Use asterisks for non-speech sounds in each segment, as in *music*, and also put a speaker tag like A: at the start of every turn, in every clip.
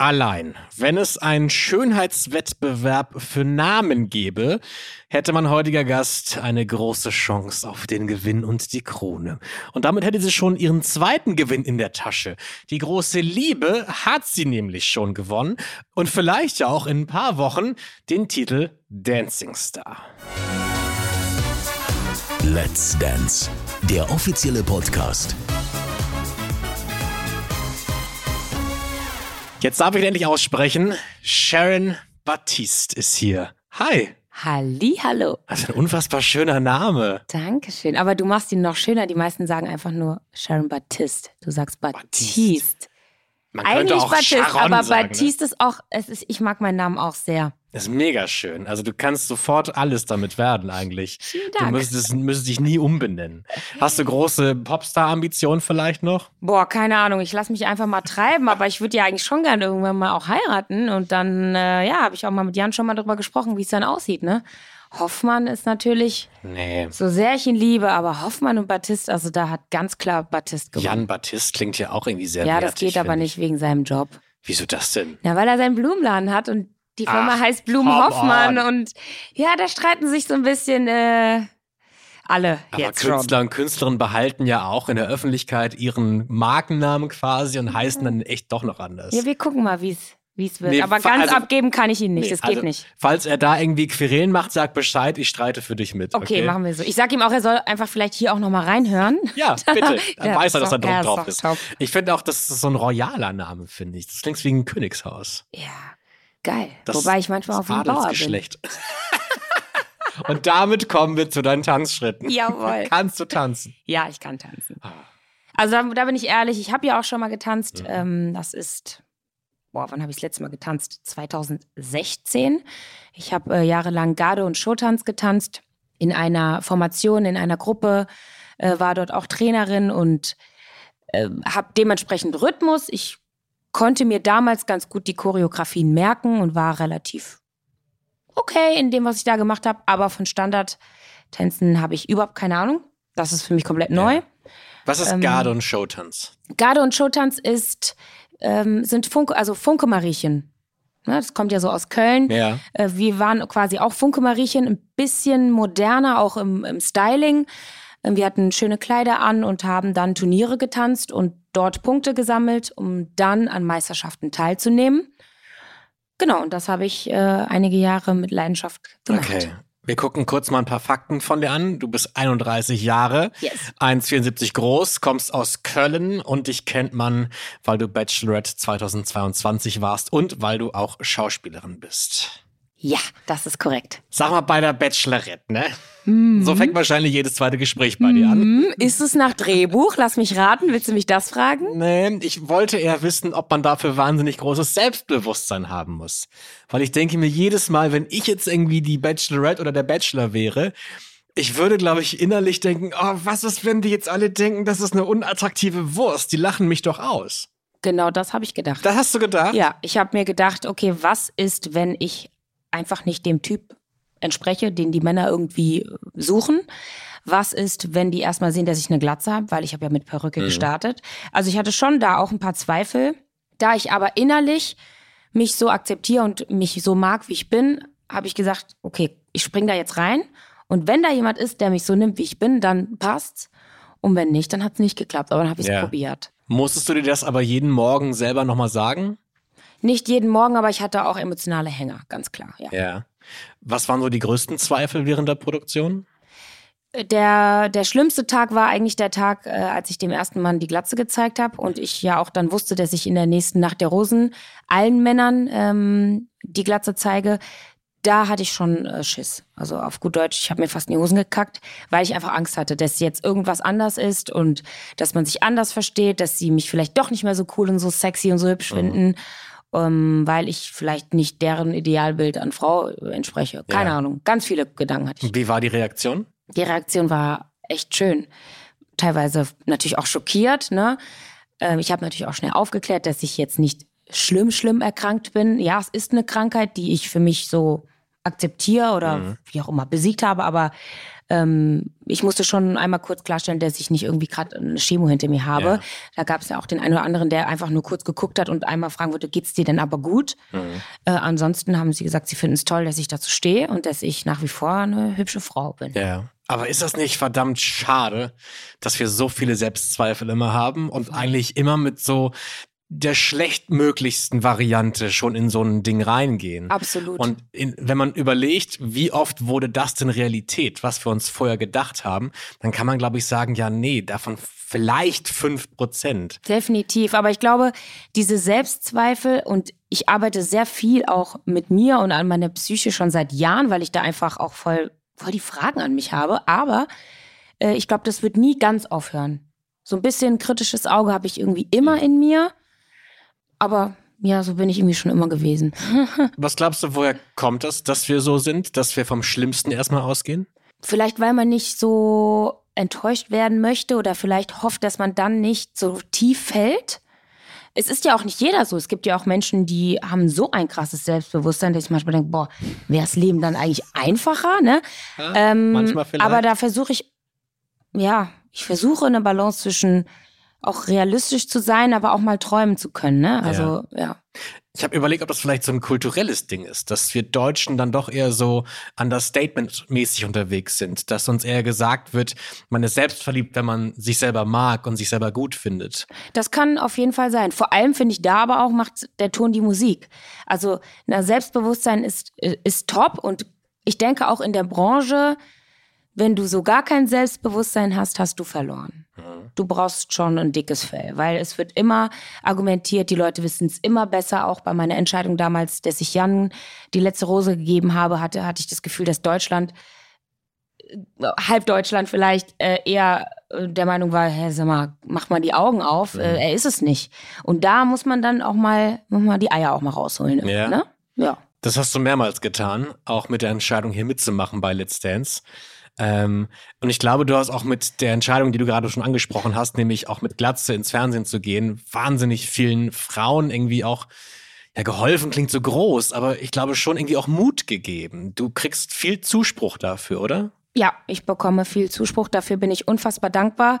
A: Allein, wenn es einen Schönheitswettbewerb für Namen gäbe, hätte mein heutiger Gast eine große Chance auf den Gewinn und die Krone. Und damit hätte sie schon ihren zweiten Gewinn in der Tasche. Die große Liebe hat sie nämlich schon gewonnen und vielleicht ja auch in ein paar Wochen den Titel Dancing Star.
B: Let's Dance, der offizielle Podcast
A: Jetzt darf ich endlich aussprechen. Sharon Baptiste ist hier. Hi.
C: Halli, hallo.
A: Das ist ein unfassbar schöner Name.
C: Dankeschön. Aber du machst ihn noch schöner. Die meisten sagen einfach nur Sharon Baptiste. Du sagst Baptiste.
A: Man könnte
C: Eigentlich
A: auch
C: Baptiste,
A: Sharon
C: aber
A: sagen, ne?
C: Baptiste ist auch, es ist, ich mag meinen Namen auch sehr.
A: Das ist mega schön. Also du kannst sofort alles damit werden eigentlich.
C: Vielen
A: Du
C: Dank.
A: müsstest, müsstest dich nie umbenennen. Hast du große Popstar-Ambitionen vielleicht noch?
C: Boah, keine Ahnung. Ich lasse mich einfach mal treiben, aber ich würde ja eigentlich schon gerne irgendwann mal auch heiraten. Und dann, äh, ja, habe ich auch mal mit Jan schon mal drüber gesprochen, wie es dann aussieht, ne? Hoffmann ist natürlich,
A: Nee.
C: so sehr ich ihn liebe, aber Hoffmann und Baptiste, also da hat ganz klar Baptiste gewonnen.
A: Jan Baptiste klingt ja auch irgendwie sehr
C: ja, das
A: wertig,
C: geht aber nicht
A: Ich.
C: wegen seinem Job.
A: Wieso das denn?
C: Na, weil er seinen Blumenladen hat und die Firma
A: Ach,
C: heißt Blumen
A: come
C: Hoffmann
A: on.
C: und ja, da streiten sich so ein bisschen äh, alle
A: Aber
C: jetzt
A: Künstler und Künstlerinnen behalten ja auch in der Öffentlichkeit ihren Markennamen quasi und heißen dann echt doch noch anders.
C: schon. Ja, wir gucken mal, wie es wie es wird.
A: Nee,
C: Aber ganz
A: also-
C: abgeben kann ich ihn nicht,
A: Nee,
C: das geht
A: also,
C: nicht.
A: Falls er da irgendwie Querelen macht, sag Bescheid, ich streite für dich mit.
C: Okay, machen wir so. Ich sag ihm auch, er soll einfach vielleicht hier auch nochmal reinhören.
A: Ja, *laughs* bitte. *laughs* Dann
C: Ja,
A: weiß er, dass er Druck drauf ist.
C: top.
A: Ich finde auch, das ist so ein royaler Name, finde ich. Das klingt wie ein Königshaus.
C: Ja, geil.
A: Das
C: Wobei ich manchmal auf dem Bauer bin. *laughs*
A: Und damit kommen wir zu deinen Tanzschritten.
C: Jawohl. *laughs*
A: Kannst du tanzen?
C: Ja, ich kann tanzen.
A: Ah.
C: Also da, da bin ich ehrlich, ich habe ja auch schon mal getanzt.
A: Mhm.
C: Ähm, das ist, boah, wann habe ich das letzte Mal getanzt? 2016. Ich habe äh, jahrelang Garde- und Showtanz getanzt. In einer Formation, in einer Gruppe, äh, war dort auch Trainerin und äh, habe dementsprechend Rhythmus. Ich konnte mir damals ganz gut die Choreografien merken und war relativ okay in dem, was ich da gemacht habe. Aber von Standardtänzen habe ich überhaupt keine Ahnung. Das ist für mich komplett neu.
A: Was ist
C: Ähm,
A: Garde und Showtanz?
C: Garde und Showtanz ist, ähm, sind Funke, also Funke-Mariechen. Ne, das kommt ja so aus Köln.
A: Ja.
C: Äh, wir waren quasi auch Funke-Mariechen, ein bisschen moderner, auch im, im Styling. Ähm, Wir hatten schöne Kleider an und haben dann Turniere getanzt und dort Punkte gesammelt, um dann an Meisterschaften teilzunehmen. Genau, und das habe ich äh, einige Jahre mit Leidenschaft gemacht.
A: Okay. Wir gucken kurz mal ein paar Fakten von dir an. Du bist 31 Jahre,
C: Yes.
A: 1,74 groß, kommst aus Köln und dich kennt man, weil du Bachelorette 2022 warst und weil du auch Schauspielerin bist.
C: Ja, das ist korrekt.
A: Sag mal bei der Bachelorette, ne? So fängt wahrscheinlich jedes zweite Gespräch bei dir an.
C: Hm, ist es nach Drehbuch? Lass mich raten. Willst du mich das fragen?
A: Nee, ich wollte eher wissen, ob man dafür wahnsinnig großes Selbstbewusstsein haben muss. Weil ich denke mir jedes Mal, wenn ich jetzt irgendwie die Bachelorette oder der Bachelor wäre, ich würde, glaube ich, innerlich denken, oh, was ist, wenn die jetzt alle denken, das ist eine unattraktive Wurst? Die lachen mich doch aus.
C: Genau das habe ich gedacht.
A: Das hast du gedacht?
C: Ja, ich habe mir gedacht, okay, was ist, wenn ich einfach nicht dem Typ entspreche, den die Männer irgendwie äh, suchen? Was ist, wenn die erstmal sehen, dass ich eine Glatze habe, weil ich habe ja mit Perücke gestartet. Also ich hatte schon da auch ein paar Zweifel. Da ich aber innerlich mich so akzeptiere und mich so mag, wie ich bin, habe ich gesagt, okay, ich spring da jetzt rein. Und wenn da jemand ist, der mich so nimmt, wie ich bin, dann passt's. Und wenn nicht, dann hat's nicht geklappt. Aber dann habe ich es
A: Ja.
C: probiert.
A: Musstest du dir das aber jeden Morgen selber nochmal sagen?
C: Nicht jeden Morgen, aber ich hatte auch emotionale Hänger, ganz klar. Ja.
A: Ja. Was waren so die größten Zweifel während der Produktion?
C: Der, der schlimmste Tag war eigentlich der Tag, äh, als ich dem ersten Mann die Glatze gezeigt habe und ich ja auch dann wusste, dass ich in der nächsten Nacht der Rosen allen Männern ähm, die Glatze zeige. Da hatte ich schon äh, Schiss. Also auf gut Deutsch, ich habe mir fast in die Hosen gekackt, weil ich einfach Angst hatte, dass jetzt irgendwas anders ist und dass man sich anders versteht, dass sie mich vielleicht doch nicht mehr so cool und so sexy und so hübsch finden, ähm, weil ich vielleicht nicht deren Idealbild an Frau entspreche. Keine
A: Ja.
C: Ahnung. Ganz viele Gedanken hatte ich.
A: Wie war die Reaktion?
C: Die Reaktion war echt schön. Teilweise natürlich auch schockiert. Ne? Ähm, ich habe natürlich auch schnell aufgeklärt, dass ich jetzt nicht schlimm, schlimm erkrankt bin. Ja, es ist eine Krankheit, die ich für mich so akzeptiere oder mhm. wie auch immer besiegt habe, aber ähm, ich musste schon einmal kurz klarstellen, dass ich nicht irgendwie gerade eine Chemo hinter mir habe. Ja. Da gab es ja auch den einen oder anderen, der einfach nur kurz geguckt hat und einmal fragen würde, geht's dir denn aber gut? Mhm. Äh, ansonsten haben sie gesagt, sie finden es toll, dass ich dazu stehe und dass ich nach wie vor eine hübsche Frau bin.
A: Ja. Aber ist das nicht verdammt schade, dass wir so viele Selbstzweifel immer haben und eigentlich immer mit so der schlechtmöglichsten Variante schon in so ein Ding reingehen.
C: Absolut.
A: Und in, wenn man überlegt, wie oft wurde das denn Realität, was wir uns vorher gedacht haben, dann kann man, glaube ich, sagen, ja, nee, davon vielleicht fünf Prozent.
C: Definitiv. Aber ich glaube, diese Selbstzweifel und ich arbeite sehr viel auch mit mir und an meiner Psyche schon seit Jahren, weil ich da einfach auch voll, voll die Fragen an mich habe. Aber äh, ich glaube, das wird nie ganz aufhören. So ein bisschen kritisches Auge habe ich irgendwie immer in mir. Aber ja, so bin ich irgendwie schon immer gewesen. *laughs*
A: Was glaubst du, woher kommt das, dass wir so sind, dass wir vom Schlimmsten erstmal ausgehen?
C: Vielleicht, weil man nicht so enttäuscht werden möchte oder vielleicht hofft, dass man dann nicht so tief fällt. Es ist ja auch nicht jeder so. Es gibt ja auch Menschen, die haben so ein krasses Selbstbewusstsein, dass ich manchmal denke, boah, wäre das Leben dann eigentlich einfacher, ne? Ja, ähm, manchmal vielleicht. Aber da versuche ich, ja, ich versuche eine Balance zwischen auch realistisch zu sein, aber auch mal träumen zu können. Ne? Also ja. ja.
A: Ich habe überlegt, ob das vielleicht so ein kulturelles Ding ist, dass wir Deutschen dann doch eher so understatement-mäßig unterwegs sind, dass uns eher gesagt wird, man ist selbstverliebt, wenn man sich selber mag und sich selber gut findet.
C: Das kann auf jeden Fall sein. Vor allem finde ich da aber auch macht der Ton die Musik. Also na, Selbstbewusstsein ist, ist top und ich denke auch in der Branche, wenn du so gar kein Selbstbewusstsein hast, hast du verloren. Mhm. Du brauchst schon ein dickes Fell, weil es wird immer argumentiert, die Leute wissen es immer besser. Auch bei meiner Entscheidung damals, dass ich Jan die letzte Rose gegeben habe, hatte, hatte ich das Gefühl, dass Deutschland, äh, halb Deutschland vielleicht, äh, eher äh, der Meinung war, hey, sag mal, mach mal die Augen auf, mhm. äh, er ist es nicht. Und da muss man dann auch mal, muss man die Eier auch mal rausholen. Ja. Ne?
A: ja. Das hast du mehrmals getan, auch mit der Entscheidung hier mitzumachen bei Let's Dance. Ähm, und ich glaube, du hast auch mit der Entscheidung, die du gerade schon angesprochen hast, nämlich auch mit Glatze ins Fernsehen zu gehen, wahnsinnig vielen Frauen irgendwie auch ja, geholfen klingt so groß, aber ich glaube schon irgendwie auch Mut gegeben. Du kriegst viel Zuspruch dafür, oder?
C: Ja, ich bekomme viel Zuspruch. Dafür bin ich unfassbar dankbar.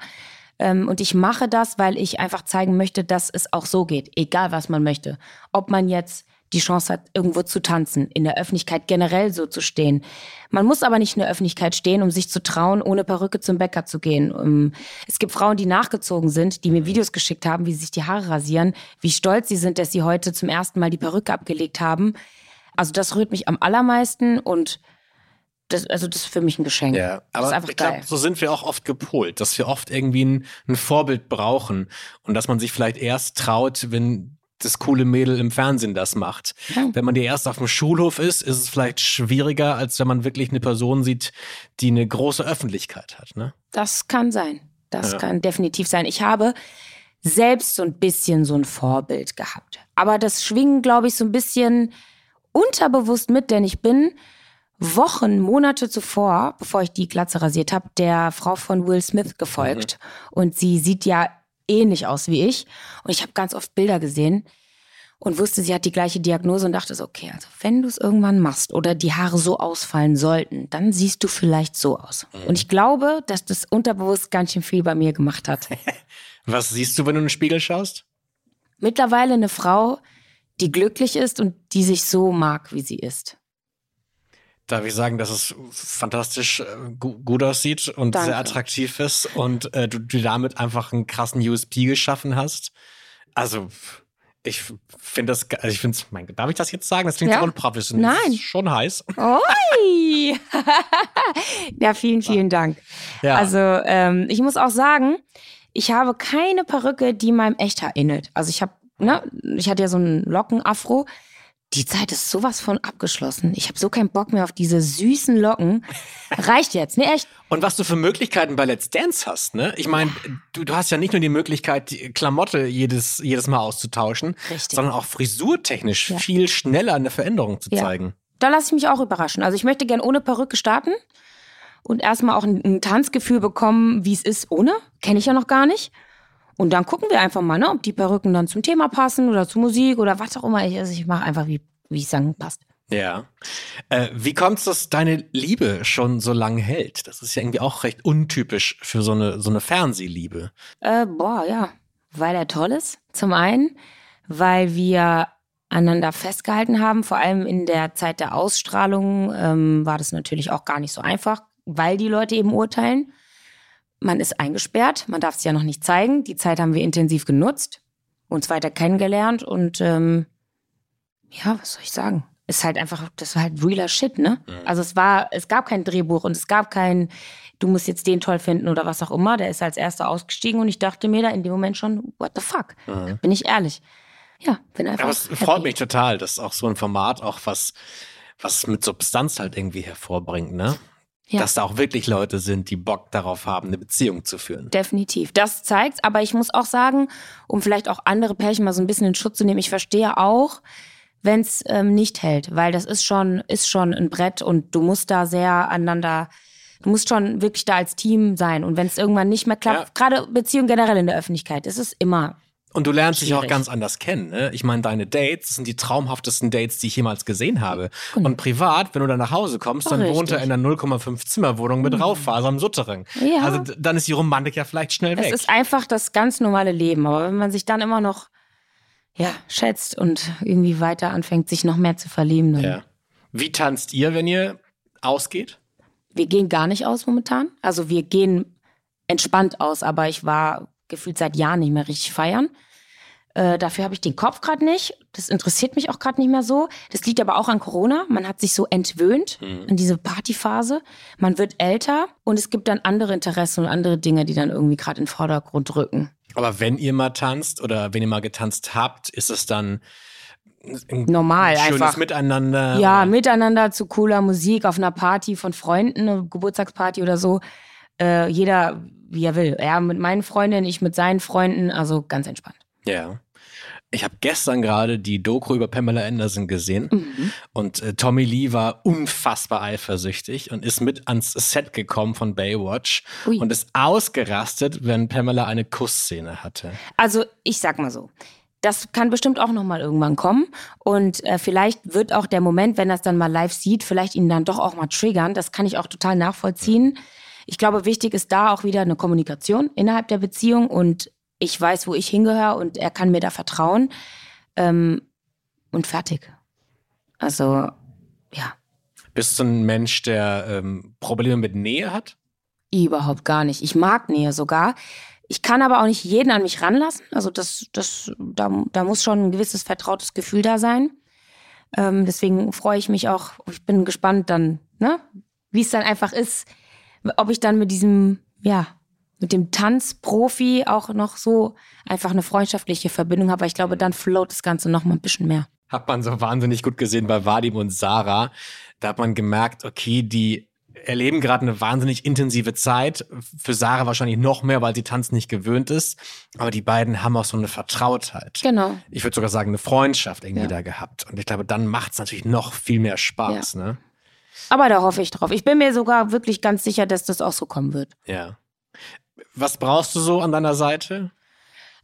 C: Ähm, und ich mache das, weil ich einfach zeigen möchte, dass es auch so geht, egal was man möchte. Ob man jetzt die Chance hat, irgendwo zu tanzen, in der Öffentlichkeit generell so zu stehen. Man muss aber nicht in der Öffentlichkeit stehen, um sich zu trauen, ohne Perücke zum Bäcker zu gehen. Ähm, es gibt Frauen, die nachgezogen sind, die mir Videos geschickt haben, wie sie sich die Haare rasieren, wie stolz sie sind, dass sie heute zum ersten Mal die Perücke abgelegt haben. Also das rührt mich am allermeisten und das, also das ist für mich ein Geschenk.
A: Ja, aber ich glaube, so sind wir auch oft gepolt, dass wir oft irgendwie ein, ein Vorbild brauchen und dass man sich vielleicht erst traut, wenn das coole Mädel im Fernsehen das macht. Ja. Wenn man dir erst auf dem Schulhof ist, ist es vielleicht schwieriger, als wenn man wirklich eine Person sieht, die eine große Öffentlichkeit hat. Ne?
C: Das kann sein. Das ja. kann definitiv sein. Ich habe selbst so ein bisschen so ein Vorbild gehabt. Aber das schwingen, glaube ich, so ein bisschen unterbewusst mit, denn ich bin Wochen, Monate zuvor, bevor ich die Glatze rasiert habe, der Frau von Will Smith gefolgt. Mhm. Und sie sieht ja ähnlich aus wie ich. Und ich habe ganz oft Bilder gesehen und wusste, sie hat die gleiche Diagnose und dachte so, okay, also wenn du es irgendwann machst oder die Haare so ausfallen sollten, dann siehst du vielleicht so aus. Und ich glaube, dass das unterbewusst ganz schön viel bei mir gemacht hat. *laughs*
A: Was siehst du, wenn du in den Spiegel schaust?
C: Mittlerweile eine Frau, die glücklich ist und die sich so mag, wie sie ist
A: darf ich sagen, dass es fantastisch äh, gut aussieht und Danke. sehr attraktiv ist und äh, du, du damit einfach einen krassen USP geschaffen hast. Also ich finde das, also ich finde es, darf ich das jetzt sagen? Das klingt ja. so unprofessionell.
C: Nein.
A: ist schon heiß.
C: Oi! *laughs* ja, vielen, vielen Dank. Ja. Also ähm, ich muss auch sagen, ich habe keine Perücke, die meinem Echthaar ähnelt. Also ich habe, ne, ich hatte ja so einen Lockenafro die Zeit ist sowas von abgeschlossen. Ich habe so keinen Bock mehr auf diese süßen Locken. Reicht jetzt, ne echt.
A: Und was du für Möglichkeiten bei Let's Dance hast, ne? Ich meine, du, du hast ja nicht nur die Möglichkeit, die Klamotte jedes, jedes Mal auszutauschen, Richtig. sondern auch frisurtechnisch ja. viel schneller eine Veränderung zu ja. zeigen.
C: Da lasse ich mich auch überraschen. Also ich möchte gern ohne Perücke starten und erstmal auch ein, ein Tanzgefühl bekommen, wie es ist ohne. Kenne ich ja noch gar nicht. Und dann gucken wir einfach mal, ne, ob die Perücken dann zum Thema passen oder zur Musik oder was auch immer. Ich, also ich mache einfach, wie, wie ich sagen, passt.
A: Ja. Äh, wie kommt es, dass deine Liebe schon so lange hält? Das ist ja irgendwie auch recht untypisch für so eine, so eine Fernsehliebe.
C: Äh, boah, ja. Weil er toll ist, zum einen. Weil wir aneinander festgehalten haben. Vor allem in der Zeit der Ausstrahlung ähm, war das natürlich auch gar nicht so einfach, weil die Leute eben urteilen. Man ist eingesperrt, man darf es ja noch nicht zeigen. Die Zeit haben wir intensiv genutzt, uns weiter kennengelernt und ähm, ja, was soll ich sagen? Ist halt einfach, das war halt realer Shit, ne? Mhm. Also es war, es gab kein Drehbuch und es gab kein, du musst jetzt den toll finden oder was auch immer. Der ist als erster ausgestiegen und ich dachte mir da in dem Moment schon, what the fuck? Mhm. Bin ich ehrlich. Ja, bin einfach.
A: Aber es happy. freut mich total, dass auch so ein Format auch was, was mit Substanz halt irgendwie hervorbringt, ne? Ja. Dass da auch wirklich Leute sind, die Bock darauf haben, eine Beziehung zu führen.
C: Definitiv. Das zeigt, aber ich muss auch sagen, um vielleicht auch andere Pärchen mal so ein bisschen in Schutz zu nehmen, ich verstehe auch, wenn es ähm, nicht hält, weil das ist schon, ist schon ein Brett und du musst da sehr aneinander, du musst schon wirklich da als Team sein. Und wenn es irgendwann nicht mehr klappt, ja. gerade Beziehungen generell in der Öffentlichkeit, ist es immer
A: und du lernst dich auch ganz anders kennen. Ne? Ich meine, deine Dates sind die traumhaftesten Dates, die ich jemals gesehen habe. Genau. Und privat, wenn du dann nach Hause kommst, dann Richtig. wohnt er in einer 0,5 Zimmerwohnung mit mhm. Raufaser am Suttering. Ja. Also dann ist die Romantik ja vielleicht schnell weg.
C: Es ist einfach das ganz normale Leben. Aber wenn man sich dann immer noch ja, schätzt und irgendwie weiter anfängt, sich noch mehr zu verlieben. Dann ja.
A: Wie tanzt ihr, wenn ihr ausgeht?
C: Wir gehen gar nicht aus momentan. Also wir gehen entspannt aus, aber ich war gefühlt seit Jahren nicht mehr richtig feiern. Äh, dafür habe ich den Kopf gerade nicht. Das interessiert mich auch gerade nicht mehr so. Das liegt aber auch an Corona. Man hat sich so entwöhnt mhm. an diese Partyphase. Man wird älter und es gibt dann andere Interessen und andere Dinge, die dann irgendwie gerade in den Vordergrund rücken.
A: Aber wenn ihr mal tanzt oder wenn ihr mal getanzt habt, ist es dann
C: normal
A: schönes
C: einfach
A: miteinander.
C: Ja, miteinander zu cooler Musik auf einer Party von Freunden, eine Geburtstagsparty oder so. Äh, jeder wie er will. Er mit meinen Freundinnen, ich mit seinen Freunden, also ganz entspannt.
A: Ja. Ich habe gestern gerade die Doku über Pamela Anderson gesehen mhm. und äh, Tommy Lee war unfassbar eifersüchtig und ist mit ans Set gekommen von Baywatch Ui. und ist ausgerastet, wenn Pamela eine Kussszene hatte.
C: Also ich sag mal so, das kann bestimmt auch noch mal irgendwann kommen und äh, vielleicht wird auch der Moment, wenn er es dann mal live sieht, vielleicht ihn dann doch auch mal triggern. Das kann ich auch total nachvollziehen. Mhm. Ich glaube, wichtig ist da auch wieder eine Kommunikation innerhalb der Beziehung und ich weiß, wo ich hingehöre und er kann mir da vertrauen. Ähm, und fertig. Also, ja.
A: Bist du ein Mensch, der ähm, Probleme mit Nähe hat?
C: Überhaupt gar nicht. Ich mag Nähe sogar. Ich kann aber auch nicht jeden an mich ranlassen. Also das, das, da, da muss schon ein gewisses vertrautes Gefühl da sein. Ähm, deswegen freue ich mich auch. Ich bin gespannt dann, ne, wie es dann einfach ist, ob ich dann mit diesem, ja, mit dem Tanzprofi auch noch so einfach eine freundschaftliche Verbindung habe. weil ich glaube, dann float das Ganze noch mal ein bisschen mehr.
A: Hat man so wahnsinnig gut gesehen bei Vadim und Sarah. Da hat man gemerkt, okay, die erleben gerade eine wahnsinnig intensive Zeit. Für Sarah wahrscheinlich noch mehr, weil sie Tanz nicht gewöhnt ist. Aber die beiden haben auch so eine Vertrautheit.
C: Genau.
A: Ich würde sogar sagen, eine Freundschaft irgendwie ja. da gehabt. Und ich glaube, dann macht es natürlich noch viel mehr Spaß. Ja. Ne?
C: Aber da hoffe ich drauf. Ich bin mir sogar wirklich ganz sicher, dass das auch so kommen wird.
A: Ja. Was brauchst du so an deiner Seite?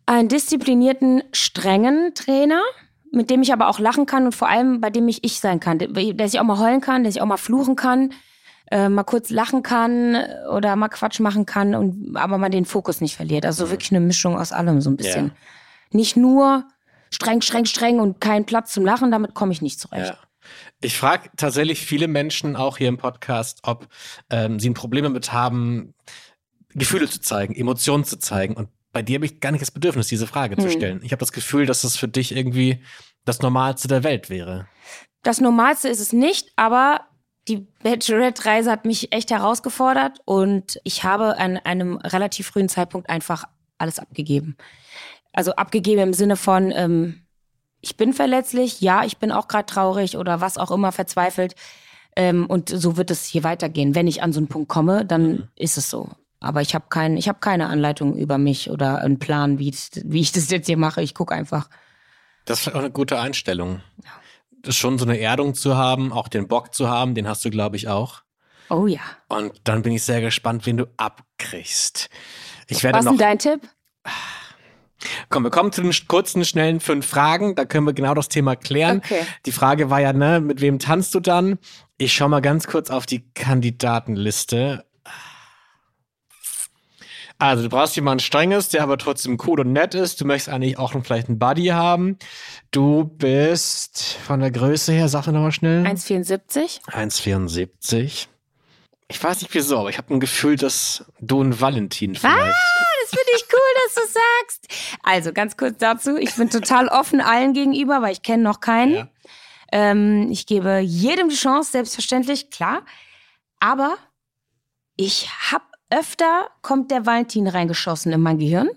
C: Einen disziplinierten, strengen Trainer, mit dem ich aber auch lachen kann und vor allem bei dem ich ich sein kann. Der sich auch mal heulen kann, der sich auch mal fluchen kann, äh, mal kurz lachen kann oder mal Quatsch machen kann und aber man den Fokus nicht verliert. Also mhm. wirklich eine Mischung aus allem so ein bisschen. Ja. Nicht nur streng, streng, streng und kein Platz zum Lachen, damit komme ich nicht zurecht. Ja.
A: Ich frage tatsächlich viele Menschen auch hier im Podcast, ob ähm, sie ein Problem damit haben, Gefühle zu zeigen, Emotionen zu zeigen. Und bei dir habe ich gar nicht das Bedürfnis, diese Frage hm. zu stellen. Ich habe das Gefühl, dass das für dich irgendwie das Normalste der Welt wäre.
C: Das Normalste ist es nicht, aber die Bachelorette-Reise hat mich echt herausgefordert und ich habe an einem relativ frühen Zeitpunkt einfach alles abgegeben. Also abgegeben im Sinne von, ähm, ich bin verletzlich, ja, ich bin auch gerade traurig oder was auch immer verzweifelt. Ähm, und so wird es hier weitergehen. Wenn ich an so einen Punkt komme, dann mhm. ist es so. Aber ich habe kein, ich hab keine Anleitung über mich oder einen Plan, wie, wie ich das jetzt hier mache. Ich gucke einfach.
A: Das ist auch eine gute Einstellung. Ja. Das schon so eine Erdung zu haben, auch den Bock zu haben, den hast du, glaube ich, auch.
C: Oh ja.
A: Und dann bin ich sehr gespannt, wen du abkriegst. Ich werde
C: Was ist dein Tipp?
A: Komm, wir kommen zu den kurzen, schnellen fünf Fragen. Da können wir genau das Thema klären.
C: Okay.
A: Die Frage war ja, ne, mit wem tanzt du dann? Ich schau mal ganz kurz auf die Kandidatenliste. Also, du brauchst jemanden Strenges, der aber trotzdem cool und nett ist. Du möchtest eigentlich auch vielleicht einen Buddy haben. Du bist von der Größe her, sag mir nochmal schnell.
C: 1,74.
A: 1,74. Ich weiß nicht wieso, aber ich habe ein Gefühl, dass du ein Valentin vielleicht.
C: Das finde ich cool, dass du sagst. Also ganz kurz dazu. Ich bin total offen allen gegenüber, weil ich kenne noch keinen.
A: Ja.
C: Ähm, ich gebe jedem die Chance, selbstverständlich, klar. Aber ich habe öfter, kommt der Valentin reingeschossen in mein Gehirn.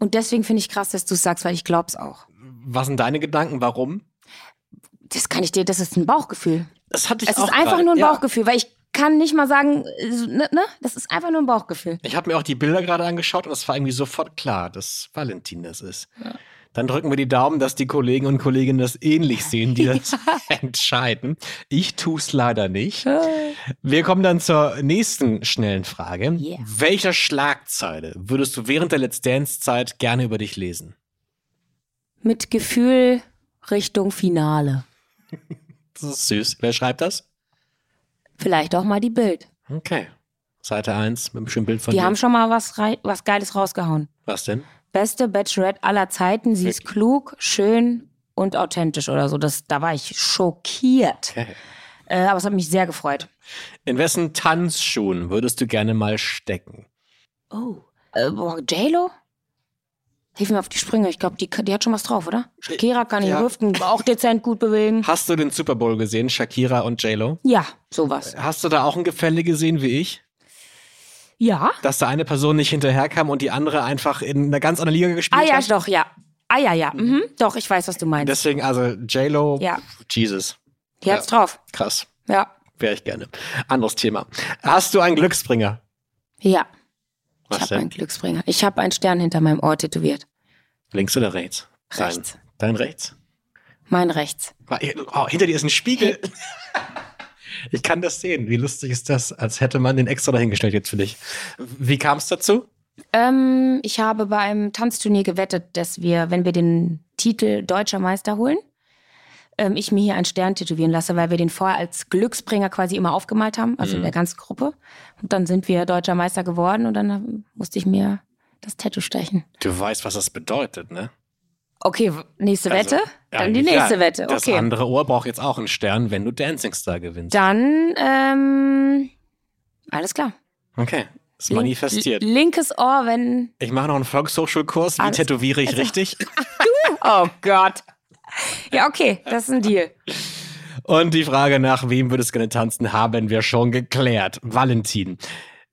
C: Und deswegen finde ich krass, dass du es sagst, weil ich glaub's auch.
A: Was sind deine Gedanken? Warum?
C: Das kann ich dir, das ist ein Bauchgefühl.
A: Das hatte ich
C: Es
A: auch
C: ist einfach
A: gerade.
C: nur ein
A: Ja.
C: Bauchgefühl, weil ich kann nicht mal sagen, ne, ne? Das ist einfach nur ein Bauchgefühl.
A: Ich habe mir auch die Bilder gerade angeschaut und es war irgendwie sofort klar, dass Valentin das ist. Dann drücken wir die Daumen, dass die Kollegen und Kolleginnen das ähnlich sehen, die *laughs* das entscheiden. Ich tue es leider nicht. Wir kommen dann zur nächsten schnellen Frage.
C: Yeah.
A: Welche Schlagzeile würdest du während der Let's Dance-Zeit gerne über dich lesen?
C: Mit Gefühl Richtung Finale. *laughs*
A: Das ist süß. Wer schreibt das?
C: Vielleicht auch mal die Bild.
A: Okay. Seite 1 mit einem schönen Bild von
C: Die
A: dir.
C: haben schon mal was, was Geiles rausgehauen.
A: Was denn?
C: Beste Bachelorette aller Zeiten. Sie ist klug, schön und authentisch oder so. Das, da war ich schockiert.
A: Okay.
C: Äh, aber es hat mich sehr gefreut.
A: In wessen Tanzschuhen würdest du gerne mal stecken?
C: Oh. Äh, J-Lo? Hilf mir auf die Sprünge. Ich glaube, die, die hat schon was drauf, oder? Shakira kann die
A: Ja.
C: Hüften auch dezent gut bewegen.
A: Hast du den Super Bowl gesehen, Shakira und J-Lo?
C: Ja, sowas.
A: Hast du da auch ein Gefälle gesehen wie ich?
C: Ja.
A: Dass da eine Person nicht hinterherkam und die andere einfach in einer ganz anderen Liga gespielt
C: Ah ja,
A: hat?
C: doch, ja. Ah ja, ja. Mhm. Doch, ich weiß, was du meinst.
A: Deswegen, also J-Lo,
C: Ja.
A: Jesus,
C: Die hat's drauf.
A: krass.
C: Ja.
A: Wäre ich gerne. Anderes Thema. Hast du einen Glücksbringer?
C: Ja. Ich
A: Was
C: habe einen? Glücksbringer. Ich habe einen Stern hinter meinem Ohr tätowiert.
A: Links oder rechts?
C: Rechts.
A: Dein, dein rechts?
C: Mein rechts.
A: Oh, hinter dir ist ein Spiegel. *laughs* Ich kann das sehen. Wie lustig ist das? Als hätte man den extra dahingestellt jetzt für dich. Wie kam es dazu?
C: Ähm, ich habe bei einem Tanzturnier gewettet, dass wir, wenn wir den Titel Deutscher Meister holen, ähm, ich mir hier einen Stern tätowieren lasse, weil wir den vorher als Glücksbringer quasi immer aufgemalt haben, also in der ganzen Gruppe. Und dann sind wir Deutscher Meister geworden und dann ähm, musste ich mir das Tattoo stechen.
A: Du weißt, was das bedeutet, ne?
C: Okay, nächste
A: Also,
C: Wette? Dann die nächste
A: ja.
C: Wette.
A: Das
C: Okay.
A: andere Ohr braucht jetzt auch einen Stern, wenn du Dancing Star gewinnst.
C: Dann, ähm, alles klar.
A: Okay, ist
C: Link-
A: manifestiert.
C: Linkes Ohr, wenn.
A: Ich mache noch einen Volkshochschulkurs. Wie tätowiere ich richtig? *laughs*
C: Oh Gott. Ja, okay, das ist ein Deal.
A: Und die Frage nach wem würdest du gerne tanzen, haben wir schon geklärt. Valentin.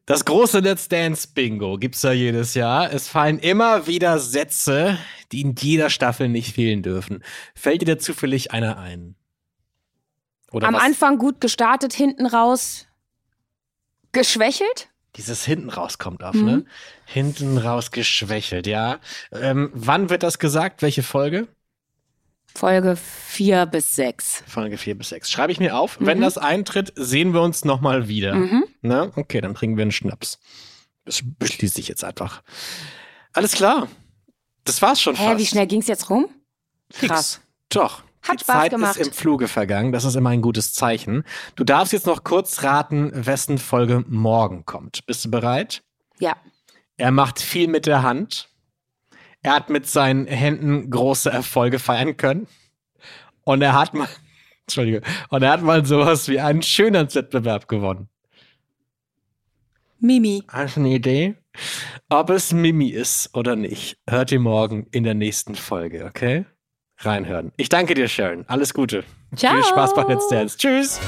A: Das große Let's Dance Bingo gibt's ja jedes Jahr. Es fallen immer wieder Sätze, die in jeder Staffel nicht fehlen dürfen. Fällt dir da zufällig einer ein? Oder
C: Am
A: was?
C: Anfang gut gestartet, hinten raus geschwächelt.
A: Dieses hinten raus kommt auf,
C: Mhm.
A: ne? Hinten raus geschwächelt, ja. Ähm, wann wird das gesagt? Welche Folge?
C: Folge vier bis sechs.
A: Folge 4 bis 6. Schreibe ich mir auf. Wenn das eintritt, sehen wir uns nochmal wieder.
C: Mhm.
A: Na, okay, dann trinken wir einen Schnaps. Das beschließe ich jetzt einfach. Alles klar. Das war's schon
C: Hä,
A: fast.
C: wie schnell ging's jetzt rum?
A: Fix.
C: Krass.
A: Doch.
C: Hat
A: Die
C: Spaß
A: Zeit
C: gemacht.
A: ist im Fluge vergangen. Das ist immer ein gutes Zeichen. Du darfst jetzt noch kurz raten, wessen Folge morgen kommt. Bist du bereit?
C: Ja.
A: Er macht viel mit der Hand. Er hat mit seinen Händen große Erfolge feiern können. Und er hat mal, *laughs* Entschuldige, und er hat mal sowas wie einen Schönheitswettbewerb gewonnen.
C: Mimi.
A: Hast du eine Idee? Ob es Mimi ist oder nicht, hört ihr morgen in der nächsten Folge, okay? Reinhören. Ich danke dir, Sharon. Alles Gute.
C: Ciao.
A: Viel Spaß bei Let's Dance. Tschüss.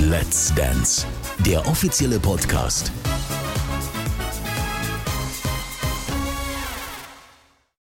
B: Let's Dance, der offizielle Podcast